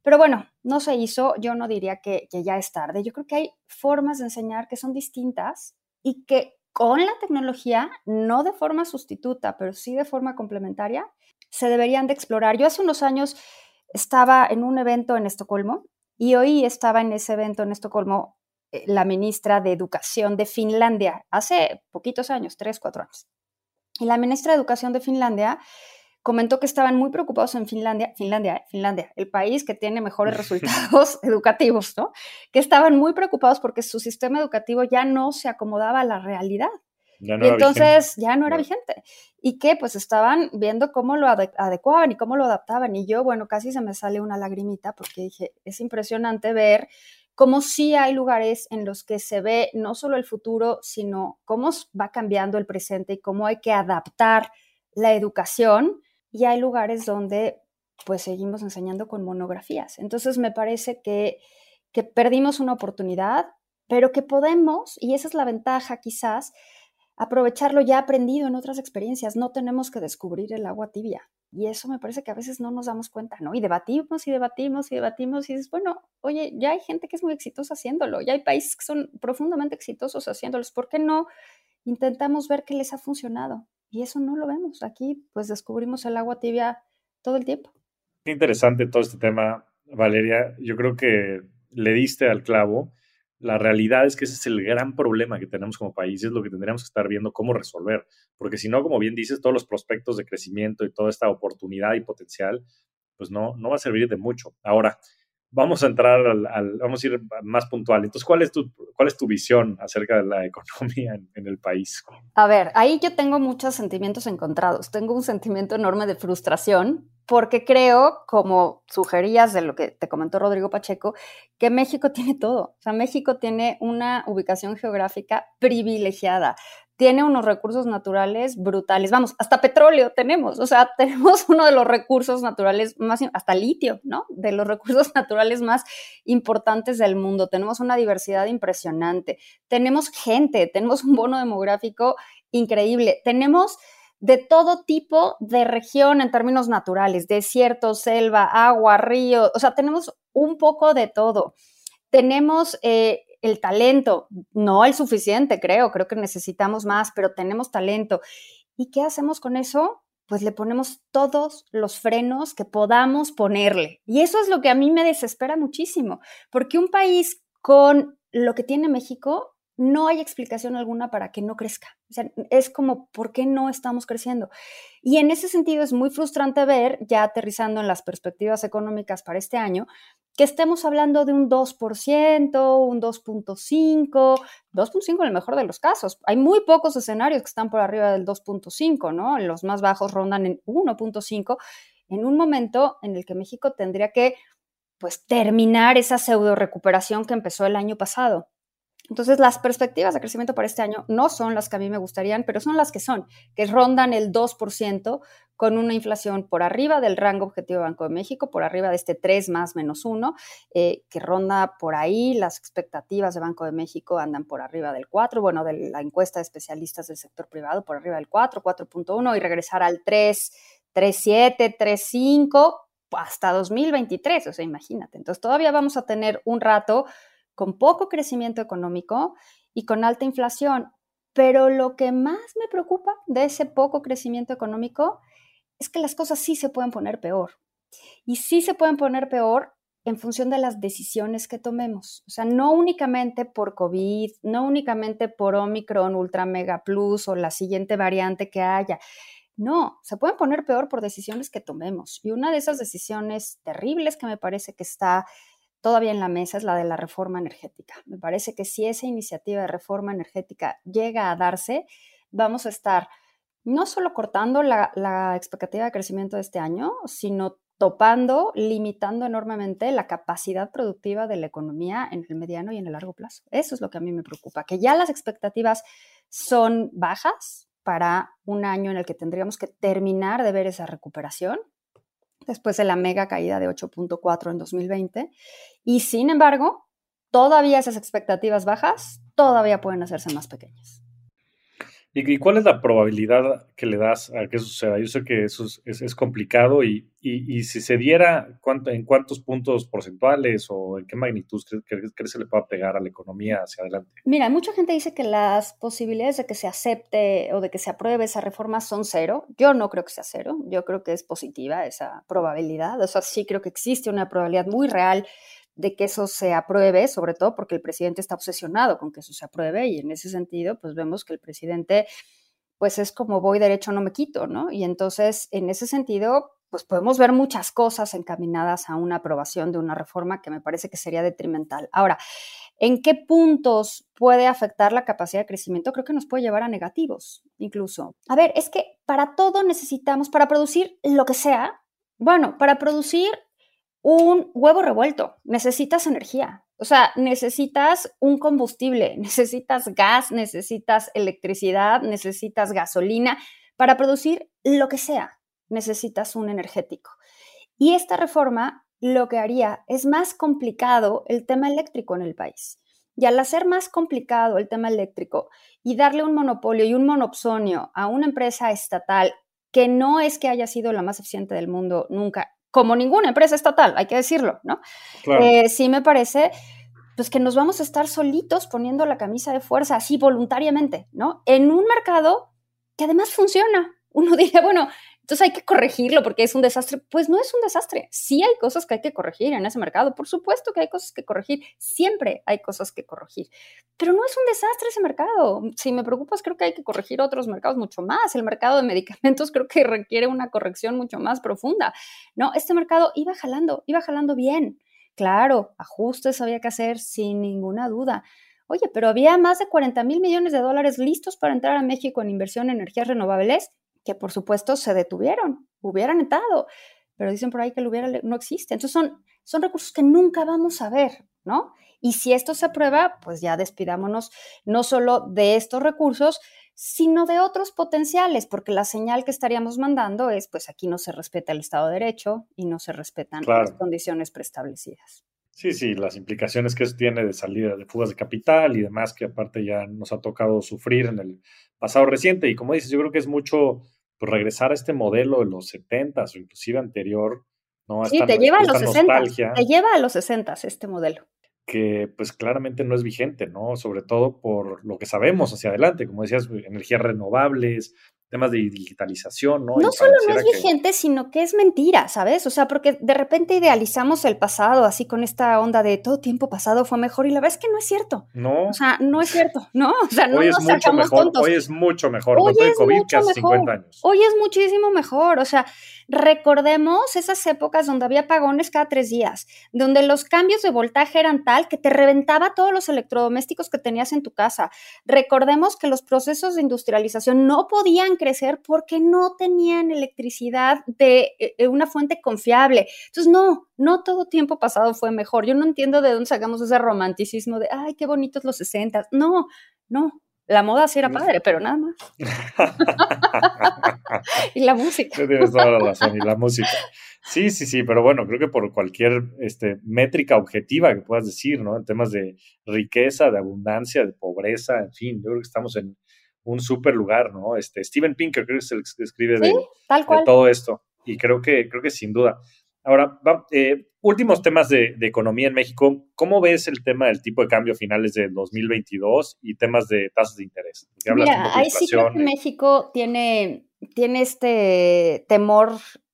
Pero bueno, no se hizo. Yo no diría que, ya es tarde. Yo creo que hay formas de enseñar que son distintas y que con la tecnología, no de forma sustituta, pero sí de forma complementaria, se deberían de explorar. Yo hace unos años estaba en un evento en Estocolmo y hoy estaba en ese evento en Estocolmo eh, la ministra de Educación de Finlandia, hace poquitos años, tres, cuatro años. Y la ministra de Educación de Finlandia comentó que estaban muy preocupados en Finlandia, Finlandia, eh, Finlandia, el país que tiene mejores resultados educativos, ¿no? Que estaban muy preocupados porque su sistema educativo ya no se acomodaba a la realidad y entonces ya no era vigente. Y que pues estaban viendo cómo lo adecuaban y cómo lo adaptaban. Y yo, bueno, casi se me sale una lagrimita porque dije, es impresionante ver cómo sí hay lugares en los que se ve no solo el futuro, sino cómo va cambiando el presente y cómo hay que adaptar la educación. Y hay lugares donde pues seguimos enseñando con monografías. Entonces me parece que, que perdimos una oportunidad, pero que podemos, y esa es la ventaja quizás, aprovecharlo ya aprendido en otras experiencias. No tenemos que descubrir el agua tibia. Y eso me parece que a veces no nos damos cuenta, ¿no? Y debatimos y debatimos y debatimos y dices, bueno, oye, ya hay gente que es muy exitosa haciéndolo, ya hay países que son profundamente exitosos haciéndolos. ¿Por qué no intentamos ver qué les ha funcionado? Y eso no lo vemos. Aquí, pues descubrimos el agua tibia todo el tiempo. Qué interesante todo este tema, Valeria. Yo creo que le diste al clavo la realidad es que ese es el gran problema que tenemos como país, es lo que tendríamos que estar viendo cómo resolver, porque si no, como bien dices, todos los prospectos de crecimiento y toda esta oportunidad y potencial, pues no, no va a servir de mucho. Ahora, vamos a entrar al, vamos a ir más puntual. Entonces, ¿cuál es, tu, cuál es tu visión acerca de la economía en, el país? A ver, ahí yo tengo muchos sentimientos encontrados. Tengo un sentimiento enorme de frustración porque creo, como sugerías de lo que te comentó Rodrigo Pacheco, que México tiene todo. O sea, México tiene una ubicación geográfica privilegiada tiene unos recursos naturales brutales. Vamos, hasta petróleo tenemos, o sea, tenemos uno de los recursos naturales más, hasta litio, ¿no? De los recursos naturales más importantes del mundo. Tenemos una diversidad impresionante. Tenemos gente, tenemos un bono demográfico increíble. Tenemos de todo tipo de región en términos naturales, desierto, selva, agua, río, o sea, tenemos un poco de todo. Tenemos eh, el talento, no el suficiente, creo, creo que necesitamos más, pero tenemos talento. ¿Y qué hacemos con eso? Pues le ponemos todos los frenos que podamos ponerle. Y eso es lo que a mí me desespera muchísimo, porque un país con lo que tiene México, no hay explicación alguna para que no crezca. O sea, es como, ¿por qué no estamos creciendo? Y en ese sentido es muy frustrante ver, ya aterrizando en las perspectivas económicas para este año, que estemos hablando de un 2%, un 2.5, 2.5 en el mejor de los casos. Hay muy pocos escenarios que están por arriba del 2.5, ¿no? Los más bajos rondan en 1.5 en un momento en el que México tendría que pues terminar esa pseudo recuperación que empezó el año pasado. Entonces, las perspectivas de crecimiento para este año no son las que a mí me gustarían, pero son las que son, que rondan el 2% con una inflación por arriba del rango objetivo de Banco de México, por arriba de este 3 más menos 1, eh, que ronda por ahí. Las expectativas de Banco de México andan por arriba del 4, bueno, de la encuesta de especialistas del sector privado por arriba del 4, 4.1 y regresar al 3, 3.7, 3.5 hasta 2023, o sea, imagínate. Entonces, todavía vamos a tener un rato con poco crecimiento económico y con alta inflación. Pero lo que más me preocupa de ese poco crecimiento económico es que las cosas sí se pueden poner peor. Y sí se pueden poner peor en función de las decisiones que tomemos. O sea, no únicamente por COVID, no únicamente por Omicron, Ultra Mega Plus o la siguiente variante que haya. No, se pueden poner peor por decisiones que tomemos. Y una de esas decisiones terribles que me parece que está todavía en la mesa es la de la reforma energética. Me parece que si esa iniciativa de reforma energética llega a darse, vamos a estar no solo cortando la, expectativa de crecimiento de este año, sino topando, limitando enormemente la capacidad productiva de la economía en el mediano y en el largo plazo. Eso es lo que a mí me preocupa, que ya las expectativas son bajas para un año en el que tendríamos que terminar de ver esa recuperación después de la mega caída de 8.4 en 2020. Y sin embargo, todavía esas expectativas bajas todavía pueden hacerse más pequeñas. ¿Y, cuál es la probabilidad que le das a que eso suceda? Yo sé que eso es, complicado y, si se diera, ¿en cuántos puntos porcentuales o en qué magnitud crees, que se le pueda pegar a la economía hacia adelante? Mira, mucha gente dice que las posibilidades de que se acepte o de que se apruebe esa reforma son cero. Yo no creo que sea cero. Yo creo que es positiva esa probabilidad. O sea, sí creo que existe una probabilidad muy real de que eso se apruebe, sobre todo porque el presidente está obsesionado con que eso se apruebe y en ese sentido, pues vemos que el presidente, pues es como voy derecho, no me quito, ¿no? Y entonces, en ese sentido, pues podemos ver muchas cosas encaminadas a una aprobación de una reforma que me parece que sería detrimental. Ahora, ¿en qué puntos puede afectar la capacidad de crecimiento? Creo que nos puede llevar a negativos, incluso. A ver, es que para todo necesitamos, para producir lo que sea, bueno, para producir un huevo revuelto, necesitas energía, o sea, necesitas un combustible, necesitas gas, necesitas electricidad, necesitas gasolina. Para producir lo que sea, necesitas un energético. Y esta reforma lo que haría es más complicado el tema eléctrico en el país. Y al hacer más complicado el tema eléctrico y darle un monopolio y un monopsonio a una empresa estatal que no es que haya sido la más eficiente del mundo nunca, como ninguna empresa estatal, hay que decirlo, ¿no? Eh, sí me parece pues que nos vamos a estar solitos poniendo la camisa de fuerza así voluntariamente, ¿no? En un mercado que además funciona. Uno diría, bueno, entonces hay que corregirlo porque es un desastre. Pues no es un desastre. Sí hay cosas que hay que corregir en ese mercado. Por supuesto que hay cosas que corregir. Siempre hay cosas que corregir. Pero no es un desastre ese mercado. Si me preocupas, creo que hay que corregir otros mercados mucho más. El mercado de medicamentos creo que requiere una corrección mucho más profunda. No, este mercado iba jalando, iba jalando bien. Claro, ajustes había que hacer sin ninguna duda. Oye, pero había más de 40 mil millones de dólares listos para entrar a México en inversión en energías renovables que por supuesto se detuvieron, hubieran entrado, pero dicen por ahí que el hubiera no existe. Entonces son, son recursos que nunca vamos a ver, ¿no? Y si esto se aprueba, pues ya despidámonos no solo de estos recursos, sino de otros potenciales, porque la señal que estaríamos mandando es, pues aquí no se respeta el Estado de Derecho y no se respetan las condiciones preestablecidas. Sí, sí, las implicaciones que eso tiene de salida de fugas de capital y demás, que aparte ya nos ha tocado sufrir en el pasado reciente. Y como dices, yo creo que es mucho pues, regresar a este modelo de los 70 o inclusive anterior. ¿no? sí, te lleva a los 60. Te lleva a los 60 este modelo que pues claramente no es vigente, ¿no? Sobre todo por lo que sabemos hacia adelante, como decías, energías renovables, temas de digitalización, ¿no? No solo no es vigente, sino que es mentira, ¿sabes? O sea, porque de repente idealizamos el pasado así con esta onda de todo tiempo pasado fue mejor y la verdad es que no es cierto. No. O sea, no es cierto, ¿no? O sea, no hoy es mucho mejor, Hoy es mucho mejor hoy COVID que hace 50 años. Hoy es muchísimo mejor, o sea, recordemos esas épocas donde había apagones cada tres días, donde los cambios de voltaje eran tal que te reventaba todos los electrodomésticos que tenías en tu casa. Recordemos que los procesos de industrialización no podían crecer porque no tenían electricidad de, eh, una fuente confiable. Entonces, no, no todo tiempo pasado fue mejor. Yo no entiendo de dónde sacamos ese romanticismo de, ay, qué bonitos los 60. No, no, la moda sí era padre, pero nada más. y la música. Tienes toda la razón, y la música. Sí, sí, sí, pero bueno, creo que por cualquier este, métrica objetiva que puedas decir, ¿no? En temas de riqueza, de abundancia, de pobreza, en fin, yo creo que estamos en, un súper lugar, ¿no? Este, Steven Pinker creo que es el que escribe de, todo esto y creo que, creo que sin duda. Ahora, eh, últimos temas de, economía en México. ¿Cómo ves el tema del tipo de cambio finales del 2022 y temas de tasas de interés? Mira, ahí sí creo que México tiene, tiene este temor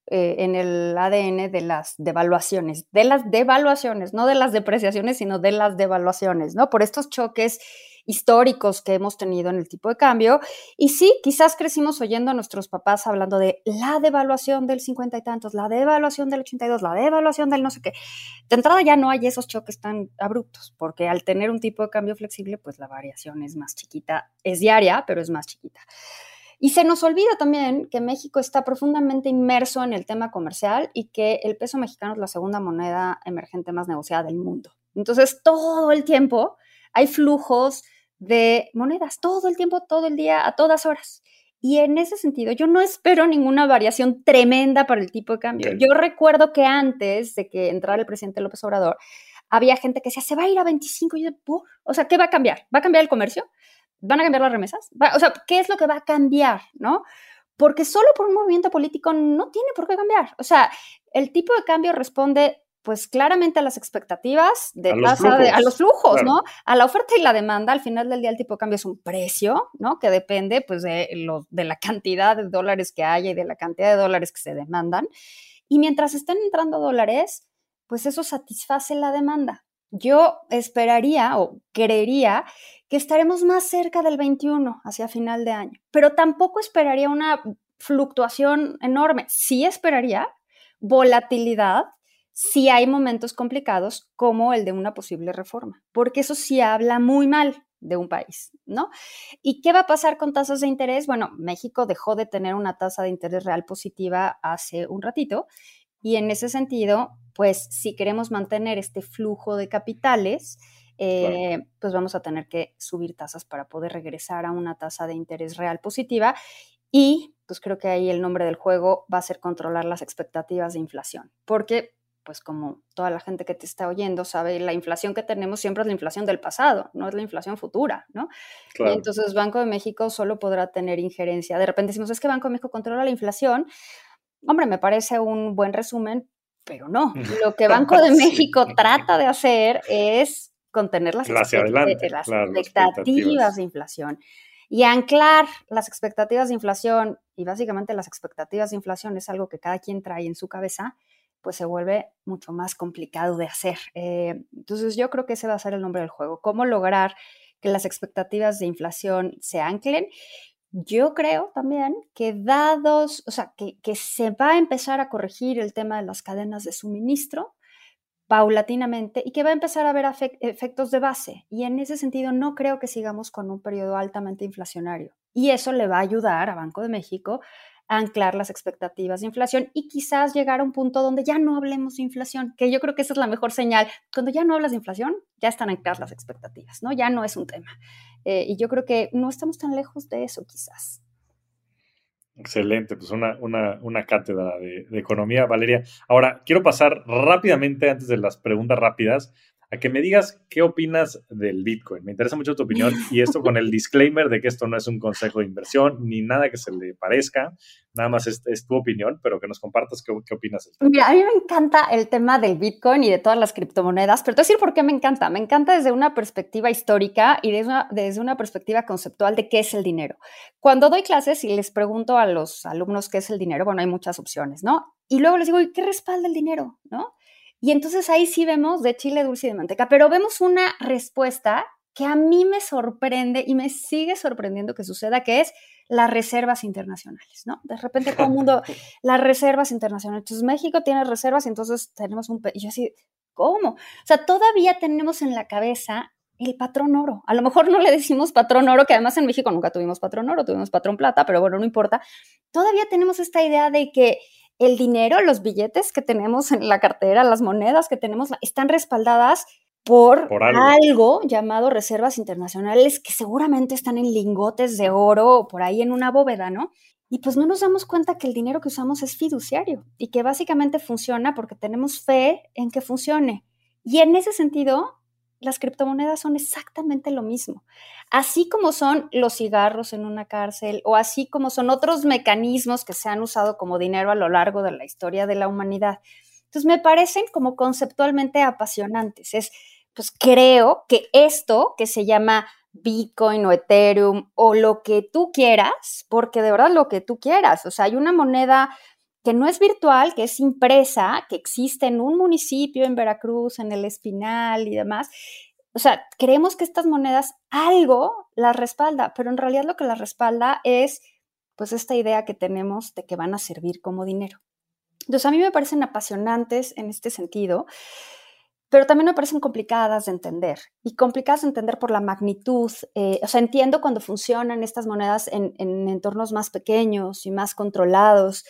eh, en el ADN de las devaluaciones, de las devaluaciones, no de las depreciaciones, sino de las devaluaciones, ¿no? Por estos choques históricos que hemos tenido en el tipo de cambio. Y sí, quizás crecimos oyendo a nuestros papás hablando de la devaluación del cincuenta y tantos, la devaluación del 82, la devaluación del no sé qué. De entrada ya no hay esos choques tan abruptos, porque al tener un tipo de cambio flexible, pues la variación es más chiquita, es diaria, pero es más chiquita. Y se nos olvida también que México está profundamente inmerso en el tema comercial y que el peso mexicano es la segunda moneda emergente más negociada del mundo. Entonces, todo el tiempo hay flujos de monedas todo el tiempo, todo el día, a todas horas. Y en ese sentido, yo no espero ninguna variación tremenda para el tipo de cambio. Yo recuerdo que antes de que entrara el presidente López Obrador, había gente que decía, se va a ir a 25. Y yo, o sea, ¿qué va a cambiar? ¿Va a cambiar el comercio? ¿Van a cambiar las remesas? o sea, ¿qué es lo que va a cambiar? ¿No? Porque solo por un movimiento político no tiene por qué cambiar. O sea, el tipo de cambio responde pues claramente a las expectativas de a tasa, los de, a los flujos, ¿no? A la oferta y la demanda, al final del día el tipo de cambio es un precio, ¿no? Que depende pues de, lo, de la cantidad de dólares que haya y de la cantidad de dólares que se demandan. Y mientras estén entrando dólares, pues eso satisface la demanda. Yo esperaría o creería que estaremos más cerca del 21 hacia final de año, pero tampoco esperaría una fluctuación enorme. Sí esperaría volatilidad si hay momentos complicados como el de una posible reforma, porque eso sí habla muy mal de un país, ¿no? ¿Y qué va a pasar con tasas de interés? Bueno, México dejó de tener una tasa de interés real positiva hace un ratito y en ese sentido, pues si queremos mantener este flujo de capitales, eh, pues vamos a tener que subir tasas para poder regresar a una tasa de interés real positiva y pues creo que ahí el nombre del juego va a ser controlar las expectativas de inflación, porque pues como toda la gente que te está oyendo sabe, la inflación que tenemos siempre es la inflación del pasado, no es la inflación futura, ¿no? entonces Banco de México solo podrá tener injerencia. De repente decimos, es que Banco de México controla la inflación. Hombre, me parece un buen resumen, pero no. Lo que Banco de México trata de hacer es contener las, las expectativas de inflación y anclar las expectativas de inflación y básicamente las expectativas de inflación es algo que cada quien trae en su cabeza pues se vuelve mucho más complicado de hacer. Eh, entonces yo creo que ese va a ser el nombre del juego, cómo lograr que las expectativas de inflación se anclen. Yo creo también que dados, o sea, que, que se va a empezar a corregir el tema de las cadenas de suministro, paulatinamente y que va a empezar a haber efectos de base. Y en ese sentido no creo que sigamos con un periodo altamente inflacionario. Y eso le va a ayudar a Banco de México anclar las expectativas de inflación y quizás llegar a un punto donde ya no hablemos de inflación, que yo creo que esa es la mejor señal. Cuando ya no hablas de inflación, ya están ancladas las expectativas, ¿no? Ya no es un tema. Eh, y yo creo que no estamos tan lejos de eso, quizás. Excelente, pues una, una, una cátedra de, de, economía, Valeria. Ahora, quiero pasar rápidamente, antes de las preguntas rápidas, a que me digas qué opinas del Bitcoin. Me interesa mucho tu opinión y esto con el disclaimer de que esto no es un consejo de inversión ni nada que se le parezca, nada más es, tu opinión, pero que nos compartas qué, opinas. Mira, a mí me encanta el tema del Bitcoin y de todas las criptomonedas, pero te voy a decir por qué me encanta. Me encanta desde una perspectiva histórica y desde una, desde una perspectiva conceptual de qué es el dinero. Cuando doy clases y les pregunto a los alumnos qué es el dinero, bueno, hay muchas opciones, ¿no? Y luego les digo, ¿y qué respalda el dinero? ¿No? Y entonces ahí sí vemos de chile dulce y de manteca, pero vemos una respuesta que a mí me sorprende y me sigue sorprendiendo que suceda, que es las reservas internacionales, ¿no? De repente todo el mundo, las reservas internacionales. Entonces México tiene reservas y entonces tenemos un... Y yo así, ¿cómo? O sea, todavía tenemos en la cabeza el patrón oro. A lo mejor no le decimos patrón oro, que además en México nunca tuvimos patrón oro, tuvimos patrón plata, pero bueno, no importa. Todavía tenemos esta idea de que el dinero, los billetes que tenemos en la cartera, las monedas que tenemos, están respaldadas por, algo. llamado reservas internacionales que seguramente están en lingotes de oro o por ahí en una bóveda, ¿no? Y pues no nos damos cuenta que el dinero que usamos es fiduciario y que básicamente funciona porque tenemos fe en que funcione. Y en ese sentido, las criptomonedas son exactamente lo mismo. Así como son los cigarros en una cárcel o así como son otros mecanismos que se han usado como dinero a lo largo de la historia de la humanidad. Entonces me parecen como conceptualmente apasionantes. Es, pues creo que esto que se llama Bitcoin o Ethereum o lo que tú quieras, porque de verdad lo que tú quieras, o sea, hay una moneda que no es virtual, que es impresa, que existe en un municipio en Veracruz, en el Espinal y demás. O sea, creemos que estas monedas algo las respalda, pero en realidad lo que las respalda es pues esta idea que tenemos de que van a servir como dinero. Entonces a mí me parecen apasionantes en este sentido, pero también me parecen complicadas de entender y complicadas de entender por la magnitud. Eh, o sea, entiendo cuando funcionan estas monedas en, en entornos más pequeños y más controlados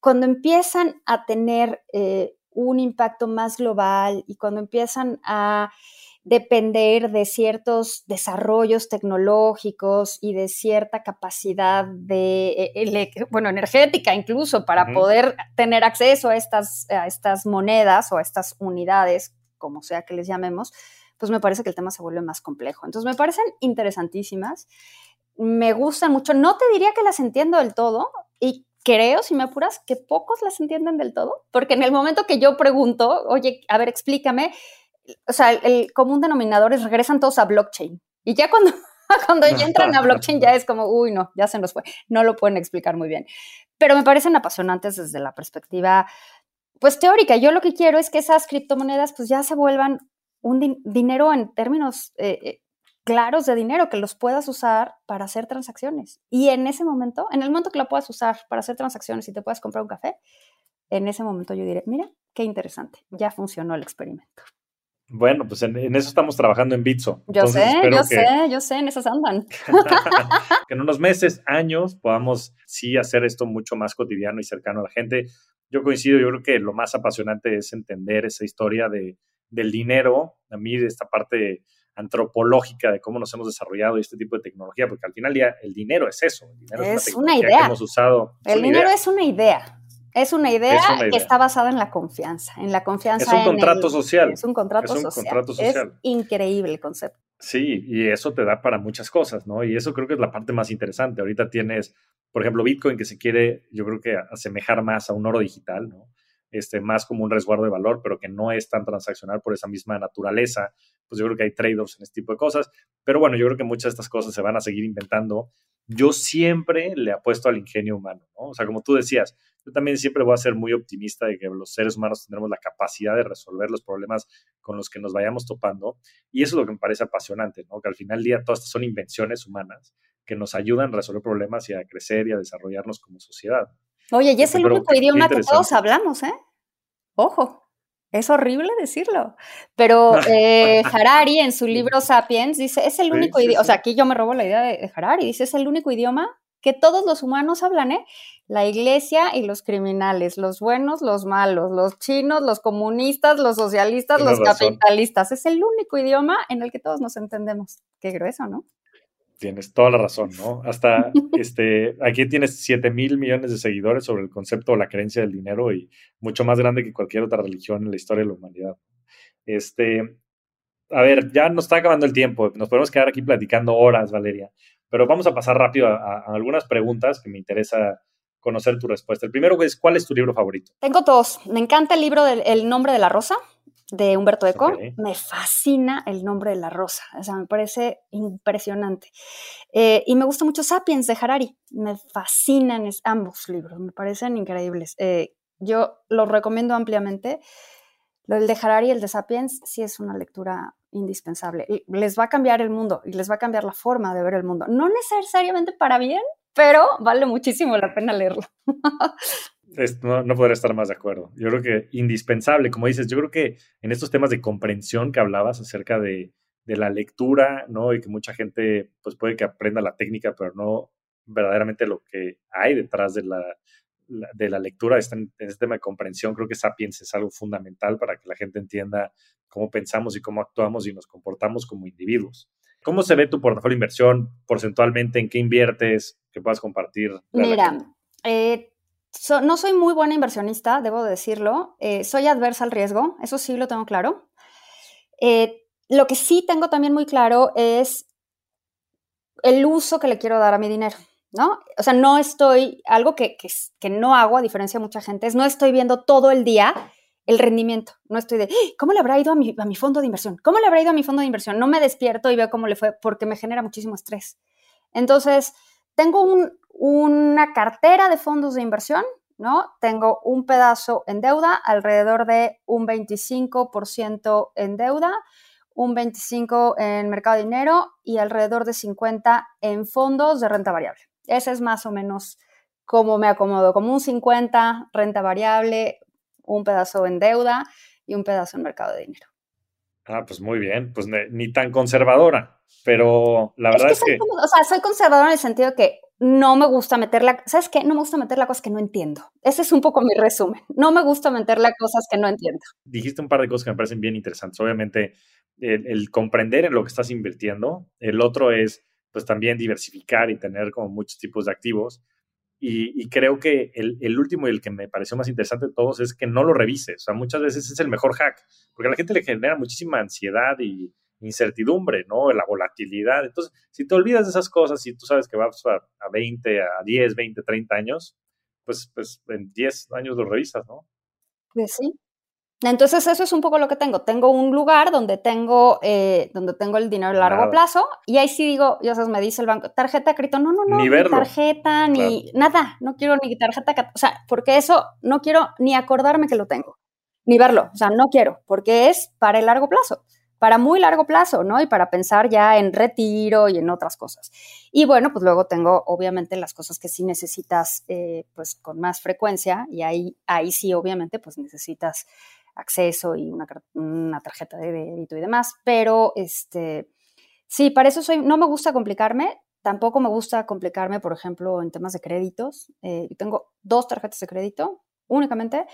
cuando empiezan a tener eh, un impacto más global y cuando empiezan a depender de ciertos desarrollos tecnológicos y de cierta capacidad de, eh, bueno, energética incluso para poder tener acceso a estas, a estas monedas o a estas unidades, como sea que les llamemos, pues me parece que el tema se vuelve más complejo. Entonces me parecen interesantísimas, me gustan mucho, no te diría que las entiendo del todo y creo, si me apuras, que pocos las entienden del todo, porque en el momento que yo pregunto, oye, a ver, explícame, o sea, el, común denominador es regresan todos a blockchain. Y ya cuando, cuando ya entran a blockchain ya es como, uy, no, ya se nos fue, no lo pueden explicar muy bien. Pero me parecen apasionantes desde la perspectiva, pues teórica. Yo lo que quiero es que esas criptomonedas pues ya se vuelvan un dinero en términos eh, eh, claros de dinero que los puedas usar para hacer transacciones. Y en ese momento, en el momento que lo puedas usar para hacer transacciones y te puedas comprar un café, en ese momento yo diré, mira, qué interesante, ya funcionó el experimento. Bueno, pues en, eso estamos trabajando en Bitso. Yo sé, yo sé, yo sé, en esas andan. que en unos meses, años, podamos sí hacer esto mucho más cotidiano y cercano a la gente. Yo coincido, yo creo que lo más apasionante es entender esa historia de, del dinero. A mí, de esta parte antropológica de cómo nos hemos desarrollado este tipo de tecnología, porque al final día el dinero es eso, el dinero es, una, idea. que hemos usado. El dinero es una idea. Es una idea, que está basada en la confianza, en la confianza. Es un contrato social. Es un contrato es un social. Contrato social. Es increíble el concepto. Sí, y eso te da para muchas cosas, ¿no? Y eso creo que es la parte más interesante. Ahorita tienes, por ejemplo, Bitcoin que se quiere, yo creo que asemejar más a un oro digital, ¿no? Este, más como un resguardo de valor, pero que no es tan transaccional por esa misma naturaleza pues yo creo que hay trade-offs en este tipo de cosas. Pero bueno, yo creo que muchas de estas cosas se van a seguir inventando. Yo siempre le apuesto al ingenio humano, ¿no? O sea, como tú decías, yo también siempre voy a ser muy optimista de que los seres humanos tendremos la capacidad de resolver los problemas con los que nos vayamos topando. Y eso es lo que me parece apasionante, ¿no? Que al final del día todas estas son invenciones humanas que nos ayudan a resolver problemas y a crecer y a desarrollarnos como sociedad. Oye, y es el único idioma que todos hablamos, ¿eh? Ojo. Es horrible decirlo, pero eh, Harari en su libro Sapiens dice, es el único idioma, o sea, aquí yo me robo la idea de, Harari, dice, es el único idioma que todos los humanos hablan, ¿eh? La iglesia y los criminales, los buenos, los malos, los chinos, los comunistas, los socialistas, los capitalistas. Es el único idioma en el que todos nos entendemos. Qué grueso, ¿no? Tienes toda la razón, ¿no? Hasta este, aquí tienes 7 mil millones de seguidores sobre el concepto o la creencia del dinero y mucho más grande que cualquier otra religión en la historia de la humanidad. Este, a ver, ya nos está acabando el tiempo, nos podemos quedar aquí platicando horas, Valeria, pero vamos a pasar rápido a, algunas preguntas que me interesa conocer tu respuesta. El primero es, ¿cuál es tu libro favorito? Tengo dos. Me encanta el libro del El nombre de la rosa de Humberto Eco. Me fascina el nombre de la rosa, o sea, me parece impresionante. Eh, y me gusta mucho Sapiens de Harari, me fascinan ambos libros, me parecen increíbles. Eh, yo los recomiendo ampliamente. El de Harari y el de Sapiens sí es una lectura indispensable. Les va a cambiar el mundo y les va a cambiar la forma de ver el mundo. No necesariamente para bien, pero vale muchísimo la pena leerlo. no, no podría estar más de acuerdo. Yo creo que indispensable, como dices, yo creo que en estos temas de comprensión que hablabas acerca de, la lectura, ¿no? Y que mucha gente, pues puede que aprenda la técnica, pero no verdaderamente lo que hay detrás de la, de la lectura, este, en, este tema de comprensión, creo que Sapiens es algo fundamental para que la gente entienda cómo pensamos y cómo actuamos y nos comportamos como individuos. ¿Cómo se ve tu portafolio de inversión porcentualmente? ¿En qué inviertes? ¿Qué puedas compartir? Mira, eh, no soy muy buena inversionista, debo decirlo. Eh, soy adversa al riesgo, eso sí lo tengo claro. Eh, lo que sí tengo también muy claro es el uso que le quiero dar a mi dinero, ¿no? O sea, no estoy, algo que, que, no hago, a diferencia de mucha gente, es no estoy viendo todo el día el rendimiento. No estoy de, ¡Ah! ¿cómo le habrá ido a mi, fondo de inversión? ¿Cómo le habrá ido a mi fondo de inversión? No me despierto y veo cómo le fue porque me genera muchísimo estrés. Entonces, tengo un, una cartera de fondos de inversión, ¿no? Tengo un pedazo en deuda, alrededor de un 25% en deuda, un 25% en mercado de dinero y alrededor de 50% en fondos de renta variable. Ese es más o menos cómo me acomodo, como un 50% renta variable, un pedazo en deuda y un pedazo en mercado de dinero. Ah, pues muy bien, pues ni tan conservadora, pero la verdad es que... o sea, soy conservadora en el sentido que no me gusta meterla, ¿sabes qué? No me gusta meterla a cosas que no entiendo. Ese es un poco mi resumen. No me gusta meterla a cosas que no entiendo. Dijiste un par de cosas que me parecen bien interesantes. Obviamente, el, comprender en lo que estás invirtiendo. El otro es, pues, también diversificar y tener como muchos tipos de activos. Y, creo que el, el, último y el que me pareció más interesante de todos es que no lo revises. O sea, muchas veces es el mejor hack, porque a la gente le genera muchísima ansiedad y, incertidumbre, ¿no? La volatilidad. Entonces, si te olvidas de esas cosas y tú sabes que vas a, a 20, a 10, 20, 30 años, pues, pues en 10 años lo revisas, ¿no? Pues sí. Entonces eso es un poco lo que tengo. Tengo un lugar donde tengo, eh, donde tengo el dinero a largo plazo y ahí sí digo, ya sabes, me dice el banco, tarjeta crédito, no, no, no, ni, tarjeta, ni nada, no quiero ni tarjeta, o sea, porque eso no quiero ni acordarme que lo tengo, ni verlo, o sea, no quiero, porque es para el largo plazo para muy largo plazo, ¿no? Y para pensar ya en retiro y en otras cosas. Y bueno, pues luego tengo obviamente las cosas que sí necesitas, eh, pues con más frecuencia y ahí, ahí sí obviamente pues necesitas acceso y una, una, tarjeta de débito y demás, pero este, sí, para eso soy, no me gusta complicarme, tampoco me gusta complicarme, por ejemplo, en temas de créditos. Eh, tengo dos tarjetas de crédito únicamente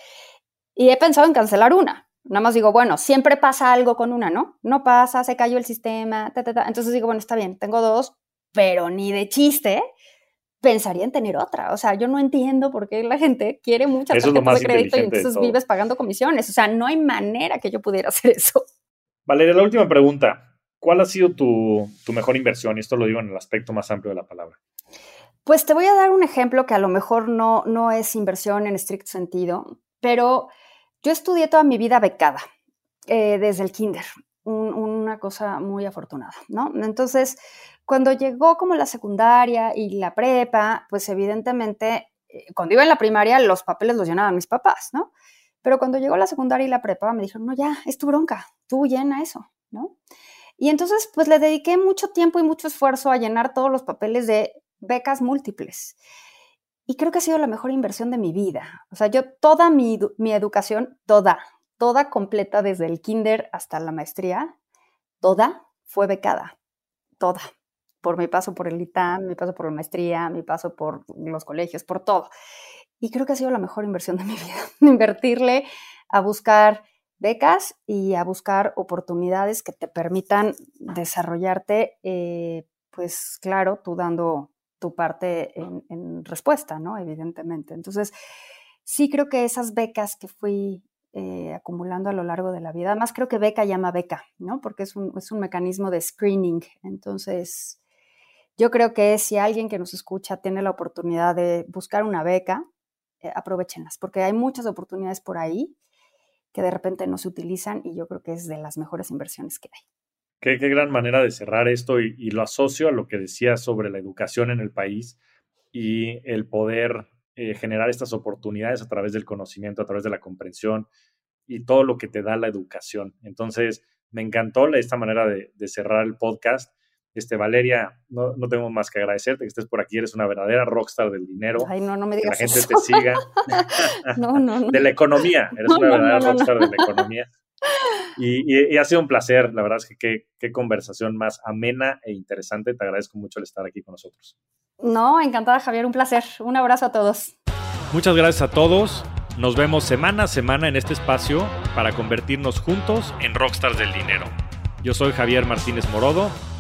y he pensado en cancelar una, Nada más digo, bueno, siempre pasa algo con una, ¿no? No pasa, se cayó el sistema, ta, ta. Entonces digo, bueno, está bien, tengo dos, pero ni de chiste pensaría en tener otra. O sea, yo no entiendo por qué la gente quiere muchas tarjetas de crédito y entonces vives pagando comisiones. O sea, no hay manera que yo pudiera hacer eso. Valeria, la última pregunta. ¿Cuál ha sido tu, tu mejor inversión? Y esto lo digo en el aspecto más amplio de la palabra. Pues te voy a dar un ejemplo que a lo mejor no, no es inversión en estricto sentido, pero yo estudié toda mi vida becada, eh, desde el kinder, una cosa muy afortunada, ¿no? Entonces, cuando llegó como la secundaria y la prepa, pues evidentemente, eh, cuando iba en la primaria, los papeles los llenaban mis papás, ¿no? Pero cuando llegó la secundaria y la prepa, me dijeron, no, ya, es tu bronca, tú llena eso, ¿no? Y entonces, pues le dediqué mucho tiempo y mucho esfuerzo a llenar todos los papeles de becas múltiples. Y creo que ha sido la mejor inversión de mi vida. O sea, yo toda mi, mi educación, toda, toda completa desde el kinder hasta la maestría, toda fue becada, toda, por mi paso por el ITAM, mi paso por la maestría, mi paso por los colegios, por todo. Y creo que ha sido la mejor inversión de mi vida, invertirle a buscar becas y a buscar oportunidades que te permitan desarrollarte, eh, pues claro, tú dando tu parte en, respuesta, ¿no? Evidentemente. Entonces, sí creo que esas becas que fui eh, acumulando a lo largo de la vida, además creo que beca llama beca, ¿no? Porque es un, es un mecanismo de screening. Entonces, yo creo que si alguien que nos escucha tiene la oportunidad de buscar una beca, eh, aprovechenlas, porque hay muchas oportunidades por ahí que de repente no se utilizan y yo creo que es de las mejores inversiones que hay. Qué, gran manera de cerrar esto y, lo asocio a lo que decías sobre la educación en el país y el poder eh, generar estas oportunidades a través del conocimiento, a través de la comprensión y todo lo que te da la educación. Entonces, me encantó esta manera de, de cerrar el podcast este, Valeria, no, no tengo más que agradecerte que estés por aquí. Eres una verdadera rockstar del dinero. Ay, no, no me digas Que la gente te siga. no, no, no. De la economía. Eres una verdadera rockstar de la economía. Y, ha sido un placer. La verdad es que qué, qué conversación más amena e interesante. Te agradezco mucho el estar aquí con nosotros. No, encantada, Javier. Un placer. Un abrazo a todos. Muchas gracias a todos. Nos vemos semana a semana en este espacio para convertirnos juntos en rockstars del dinero. Yo soy Javier Martínez Morodo